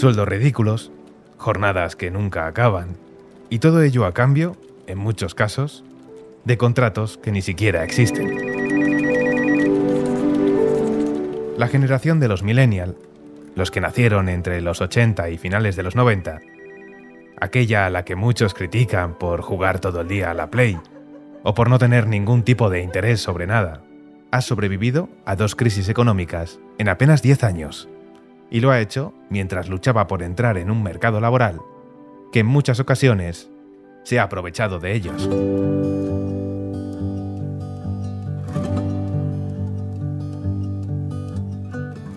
sueldos ridículos, jornadas que nunca acaban, y todo ello a cambio, en muchos casos, de contratos que ni siquiera existen. La generación de los millennial, los que nacieron entre los 80 y finales de los 90, aquella a la que muchos critican por jugar todo el día a la Play o por no tener ningún tipo de interés sobre nada, ha sobrevivido a dos crisis económicas en apenas 10 años. Y lo ha hecho mientras luchaba por entrar en un mercado laboral que en muchas ocasiones se ha aprovechado de ellos.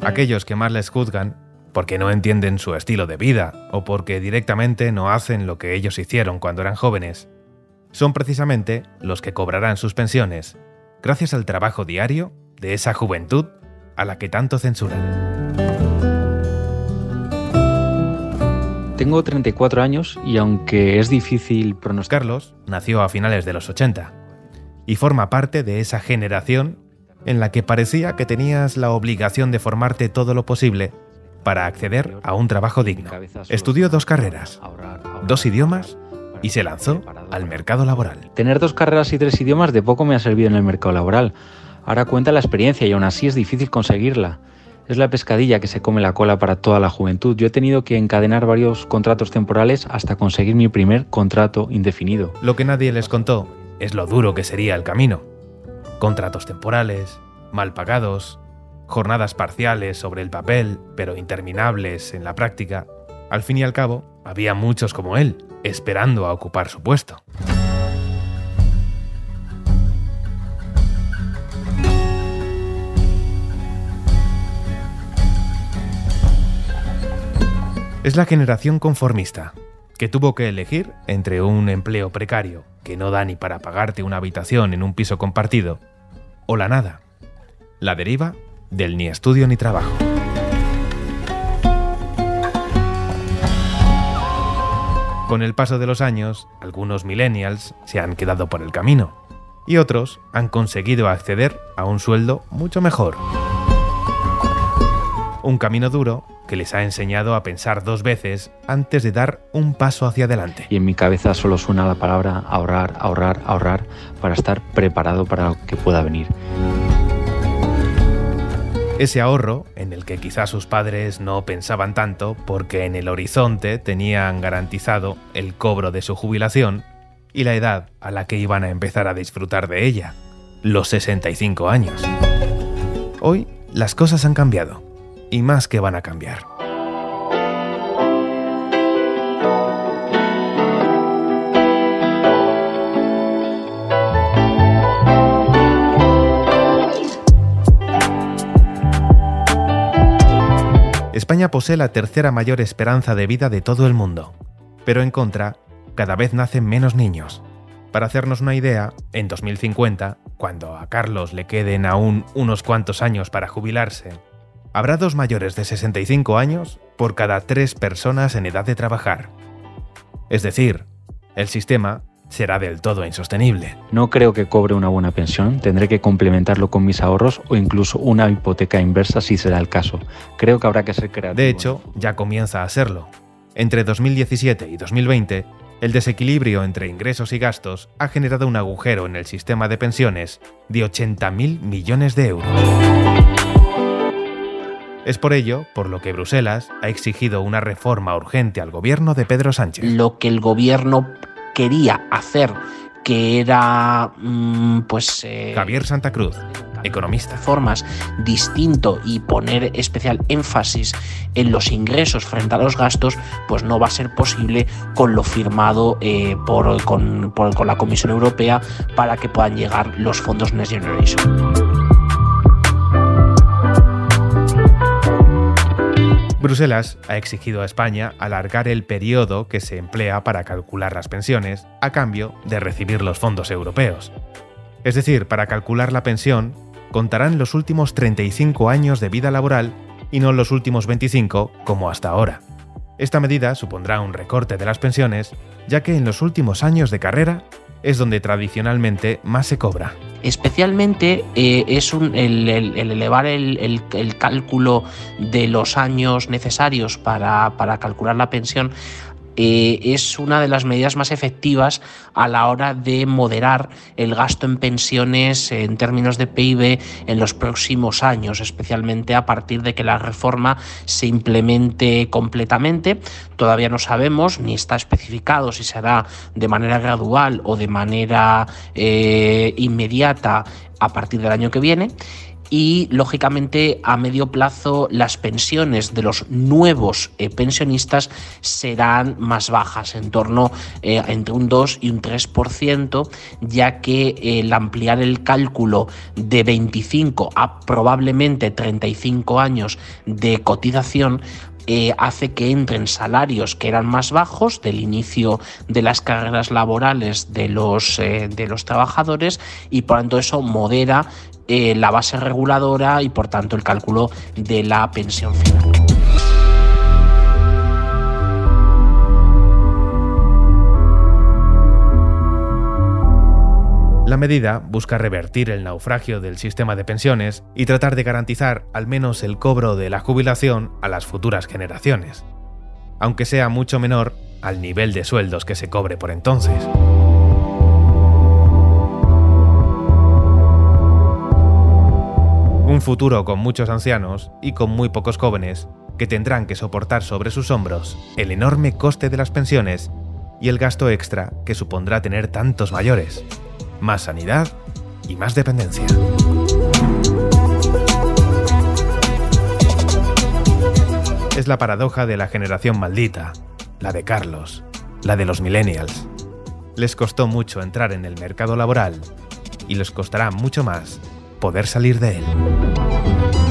Aquellos que más les juzgan porque no entienden su estilo de vida o porque directamente no hacen lo que ellos hicieron cuando eran jóvenes, son precisamente los que cobrarán sus pensiones gracias al trabajo diario de esa juventud a la que tanto censuran. Tengo 34 años y aunque es difícil pronosticar... Carlos nació a finales de los 80 y forma parte de esa generación en la que parecía que tenías la obligación de formarte todo lo posible para acceder a un trabajo digno. Estudió dos carreras, dos idiomas y se lanzó al mercado laboral. Tener dos carreras y tres idiomas de poco me ha servido en el mercado laboral. Ahora cuenta la experiencia y aún así es difícil conseguirla. Es la pescadilla que se come la cola para toda la juventud. Yo he tenido que encadenar varios contratos temporales hasta conseguir mi primer contrato indefinido. Lo que nadie les contó es lo duro que sería el camino. Contratos temporales, mal pagados, jornadas parciales sobre el papel, pero interminables en la práctica. Al fin y al cabo, había muchos como él, esperando a ocupar su puesto. Es la generación conformista, que tuvo que elegir entre un empleo precario, que no da ni para pagarte una habitación en un piso compartido, o la nada, la deriva del ni estudio ni trabajo. Con el paso de los años, algunos millennials se han quedado por el camino y otros han conseguido acceder a un sueldo mucho mejor. Un camino duro que les ha enseñado a pensar dos veces antes de dar un paso hacia adelante. Y en mi cabeza solo suena la palabra ahorrar, ahorrar, ahorrar para estar preparado para lo que pueda venir. Ese ahorro, en el que quizás sus padres no pensaban tanto porque en el horizonte tenían garantizado el cobro de su jubilación y la edad a la que iban a empezar a disfrutar de ella, los 65 años. Hoy las cosas han cambiado, y más que van a cambiar. España posee la tercera mayor esperanza de vida de todo el mundo, pero en contra, cada vez nacen menos niños. Para hacernos una idea, en 2050, cuando a Carlos le queden aún unos cuantos años para jubilarse, habrá dos mayores de 65 años por cada tres personas en edad de trabajar. Es decir, el sistema será del todo insostenible. No creo que cobre una buena pensión, tendré que complementarlo con mis ahorros o incluso una hipoteca inversa si será el caso. Creo que habrá que ser creativo. De hecho, ya comienza a serlo. Entre 2017 y 2020, el desequilibrio entre ingresos y gastos ha generado un agujero en el sistema de pensiones de 80.000 millones de euros. Es por ello por lo que Bruselas ha exigido una reforma urgente al gobierno de Pedro Sánchez. Lo que el gobierno quería hacer, que era mm, pues... Eh, Javier Santa Cruz, economista. Formas distinto y poner especial énfasis en los ingresos frente a los gastos, pues no va a ser posible con lo firmado eh, por, con, con la Comisión Europea para que puedan llegar los fondos Next Generation. Bruselas ha exigido a España alargar el periodo que se emplea para calcular las pensiones a cambio de recibir los fondos europeos. Es decir, para calcular la pensión, contarán los últimos 35 años de vida laboral y no los últimos 25 como hasta ahora. Esta medida supondrá un recorte de las pensiones, ya que en los últimos años de carrera es donde tradicionalmente más se cobra. Especialmente eh, es el, elevar el, cálculo de los años necesarios para, para calcular la pensión eh, es una de las medidas más efectivas a la hora de moderar el gasto en pensiones en términos de PIB en los próximos años, especialmente a partir de que la reforma se implemente completamente. Todavía no sabemos ni está especificado si será de manera gradual o de manera eh, inmediata a partir del año que viene y lógicamente a medio plazo las pensiones de los nuevos eh, pensionistas serán más bajas, en torno eh, entre un 2 y un 3%, ya que eh, el ampliar el cálculo de 25 a probablemente 35 años de cotización hace que entren salarios que eran más bajos del inicio de las carreras laborales de los, de los trabajadores y por tanto eso modera eh, la base reguladora y por tanto el cálculo de la pensión final. Medida busca revertir el naufragio del sistema de pensiones y tratar de garantizar al menos el cobro de la jubilación a las futuras generaciones, aunque sea mucho menor al nivel de sueldos que se cobre por entonces. Un futuro con muchos ancianos y con muy pocos jóvenes que tendrán que soportar sobre sus hombros el enorme coste de las pensiones y el gasto extra que supondrá tener tantos mayores, más sanidad y más dependencia. Es la paradoja de la generación maldita, la de Carlos, la de los millennials. Les costó mucho entrar en el mercado laboral y les costará mucho más poder salir de él.